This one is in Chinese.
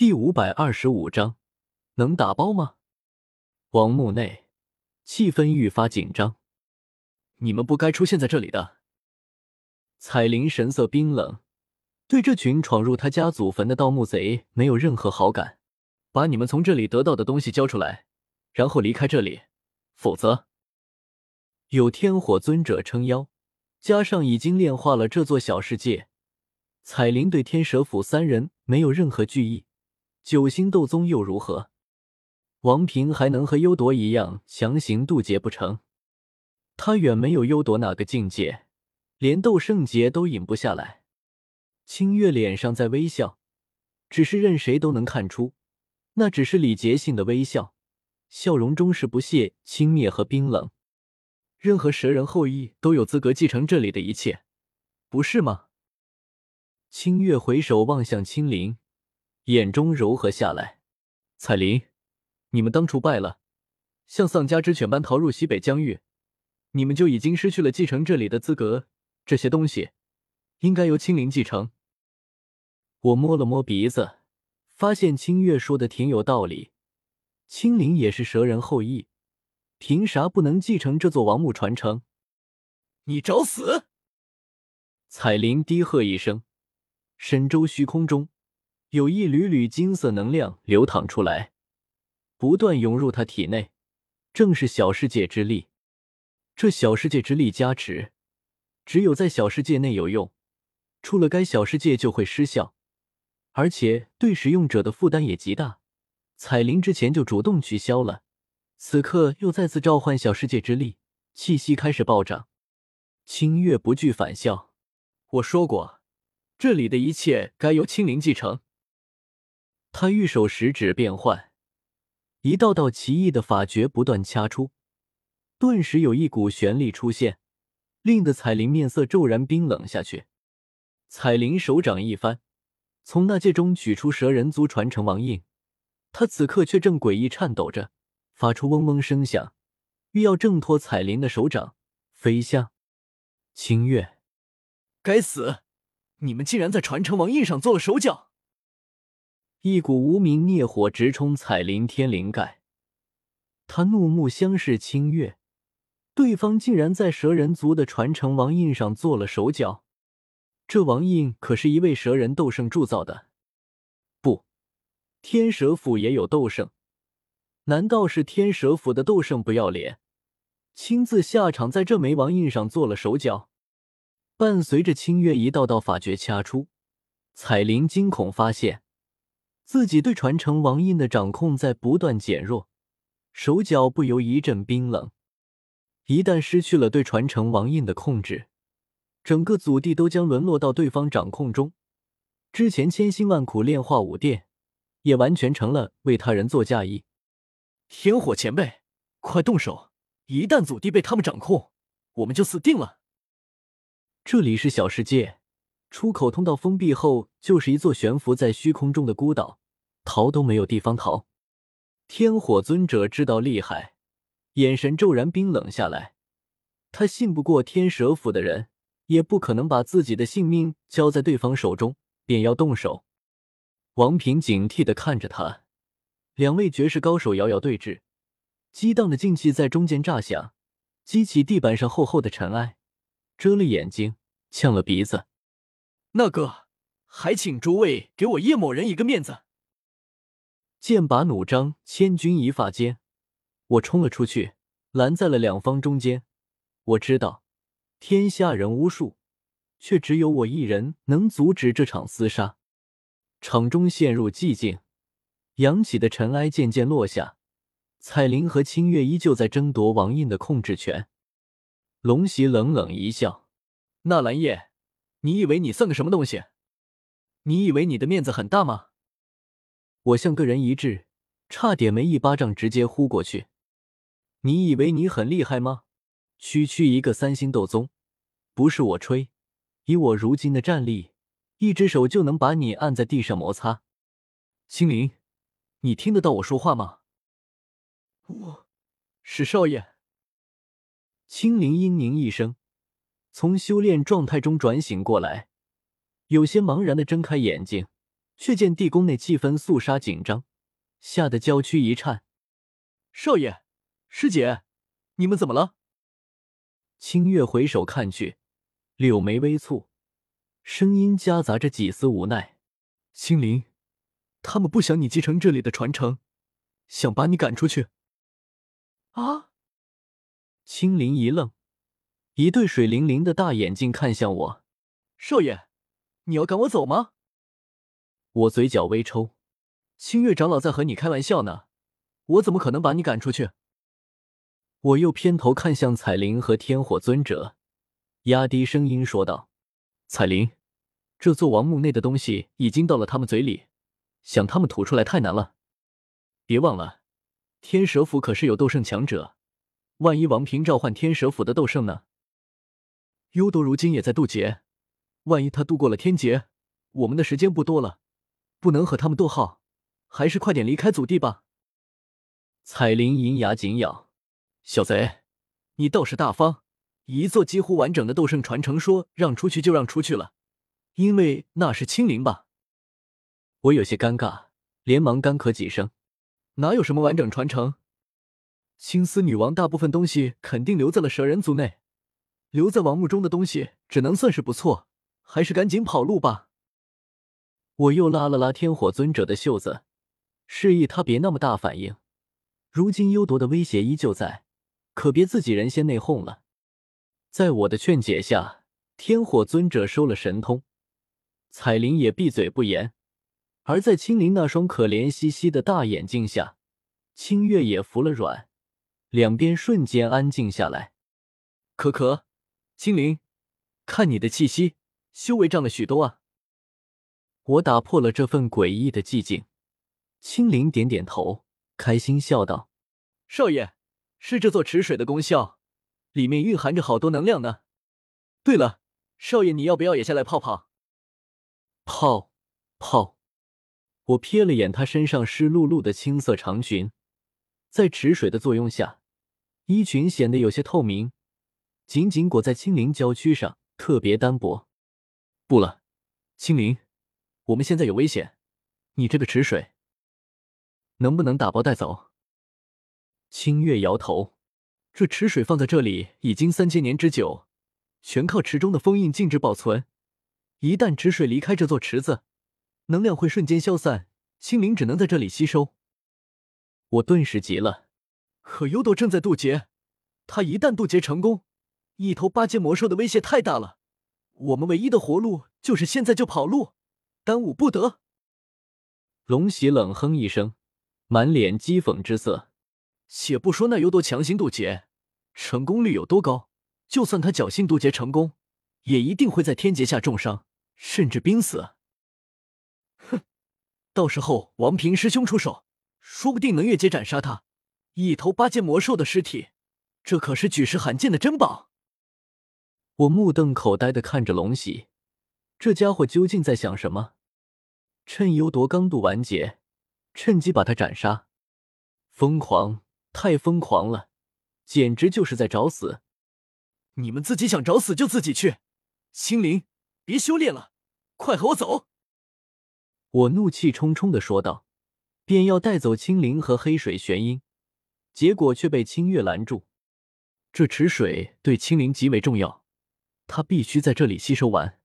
第五百二十五章，能打包吗？王墓内气氛愈发紧张。你们不该出现在这里的。彩铃神色冰冷，对这群闯入他家祖坟的盗墓贼没有任何好感。把你们从这里得到的东西交出来，然后离开这里，否则……有天火尊者撑腰，加上已经炼化了这座小世界，彩铃对天蛇府三人没有任何惧意。九星斗宗又如何？王平还能和幽铎一样强行渡劫不成？他远没有幽铎那个境界，连斗圣劫都引不下来。清月脸上在微笑，只是任谁都能看出，那只是礼节性的微笑，笑容中是不屑、轻蔑和冰冷。任何蛇人后裔都有资格继承这里的一切，不是吗？清月回首望向青灵。眼中柔和下来，彩铃，你们当初败了，像丧家之犬般逃入西北疆域，你们就已经失去了继承这里的资格。这些东西应该由青灵继承。我摸了摸鼻子，发现清月说的挺有道理。青灵也是蛇人后裔，凭啥不能继承这座王墓传承？你找死！彩铃低喝一声，神州虚空中。有一缕缕金色能量流淌出来，不断涌入他体内，正是小世界之力。这小世界之力加持，只有在小世界内有用，出了该小世界就会失效，而且对使用者的负担也极大。彩铃之前就主动取消了，此刻又再次召唤小世界之力，气息开始暴涨。清月不惧反笑：“我说过，这里的一切该由青灵继承。”他玉手食指变换，一道道奇异的法诀不断掐出，顿时有一股玄力出现，令得彩铃面色骤然冰冷下去。彩铃手掌一翻，从那戒中取出蛇人族传承王印，他此刻却正诡异颤抖着，发出嗡嗡声响，欲要挣脱彩铃的手掌，飞向清月。该死！你们竟然在传承王印上做了手脚！一股无名孽火直冲彩灵天灵盖，他怒目相视清月，对方竟然在蛇人族的传承王印上做了手脚，这王印可是一位蛇人斗圣铸造的，不，天蛇府也有斗圣，难道是天蛇府的斗圣不要脸，亲自下场在这枚王印上做了手脚？伴随着清月一道道法诀掐出，彩铃惊恐发现。自己对传承王印的掌控在不断减弱，手脚不由一阵冰冷。一旦失去了对传承王印的控制，整个祖地都将沦落到对方掌控中。之前千辛万苦炼化武殿，也完全成了为他人做嫁衣。天火前辈，快动手！一旦祖地被他们掌控，我们就死定了。这里是小世界，出口通道封闭后，就是一座悬浮在虚空中的孤岛。逃都没有地方逃，天火尊者知道厉害，眼神骤然冰冷下来。他信不过天蛇府的人，也不可能把自己的性命交在对方手中，便要动手。王平警惕的看着他，两位绝世高手遥遥对峙，激荡的劲气在中间炸响，激起地板上厚厚的尘埃，遮了眼睛，呛了鼻子。那个，还请诸位给我叶某人一个面子。剑拔弩张，千钧一发间，我冲了出去，拦在了两方中间。我知道，天下人无数，却只有我一人能阻止这场厮杀。场中陷入寂静，扬起的尘埃渐渐落下。彩铃和清月依旧在争夺王印的控制权。龙袭冷冷一笑：“纳兰叶，你以为你算个什么东西？你以为你的面子很大吗？”我像个人一致，差点没一巴掌直接呼过去。你以为你很厉害吗？区区一个三星斗宗，不是我吹，以我如今的战力，一只手就能把你按在地上摩擦。青灵，你听得到我说话吗？我，是少爷。青灵嘤咛一声，从修炼状态中转醒过来，有些茫然的睁开眼睛。却见地宫内气氛肃杀紧张，吓得娇躯一颤。少爷，师姐，你们怎么了？清月回首看去，柳眉微蹙，声音夹杂着几丝无奈：“青灵，他们不想你继承这里的传承，想把你赶出去。”啊！青灵一愣，一对水灵灵的大眼睛看向我：“少爷，你要赶我走吗？”我嘴角微抽：“清月长老在和你开玩笑呢。”我怎么可能把你赶出去？我又偏头看向彩铃和天火尊者，压低声音说道：“彩铃，这座王墓内的东西已经到了他们嘴里，想他们吐出来太难了。别忘了，天蛇府可是有斗圣强者，万一王平召唤天蛇府的斗圣呢？幽都如今也在渡劫，万一他渡过了天劫，我们的时间不多了，不能和他们斗号，还是快点离开祖地吧。”彩铃银牙紧咬，小贼，你倒是大方！一座几乎完整的斗圣传承，说让出去就让出去了，因为那是青灵吧？我有些尴尬，连忙干咳几声。哪有什么完整传承？青丝女王大部分东西肯定留在了蛇人族内，留在王墓中的东西只能算是不错，还是赶紧跑路吧。我又拉了拉天火尊者的袖子，示意他别那么大反应。如今幽夺的威胁依旧在，可别自己人先内讧了。在我的劝解下，天火尊者收了神通，彩铃也闭嘴不言。而在青灵那双可怜兮兮的大眼睛下，清月也服了软，两边瞬间安静下来。可可，青灵，看你的气息，修为涨了许多啊！我打破了这份诡异的寂静。青灵点点头。开心笑道：“少爷，是这座池水的功效，里面蕴含着好多能量呢。对了，少爷，你要不要也下来泡泡？泡泡。”我瞥了眼他身上湿漉漉的青色长裙，在池水的作用下，衣裙显得有些透明，紧紧裹在青灵娇躯上，特别单薄。不了，青灵，我们现在有危险，你这个池水。能不能打包带走？清月摇头，这池水放在这里已经三千年之久，全靠池中的封印静止保存。一旦池水离开这座池子，能量会瞬间消散，青灵只能在这里吸收。我顿时急了，可幽斗正在渡劫，他一旦渡劫成功，一头八阶魔兽的威胁太大了，我们唯一的活路就是现在就跑路，耽误不得。龙喜冷哼一声。满脸讥讽之色，且不说那幽多强行渡劫，成功率有多高，就算他侥幸渡劫成功，也一定会在天劫下重伤，甚至濒死。哼，到时候王平师兄出手，说不定能越阶斩杀他。一头八阶魔兽的尸体，这可是举世罕见的珍宝。我目瞪口呆的看着龙喜，这家伙究竟在想什么？趁幽夺刚渡完劫。趁机把他斩杀，疯狂，太疯狂了，简直就是在找死！你们自己想找死就自己去，青灵，别修炼了，快和我走！我怒气冲冲的说道，便要带走青灵和黑水玄阴，结果却被清月拦住。这池水对青灵极为重要，他必须在这里吸收完。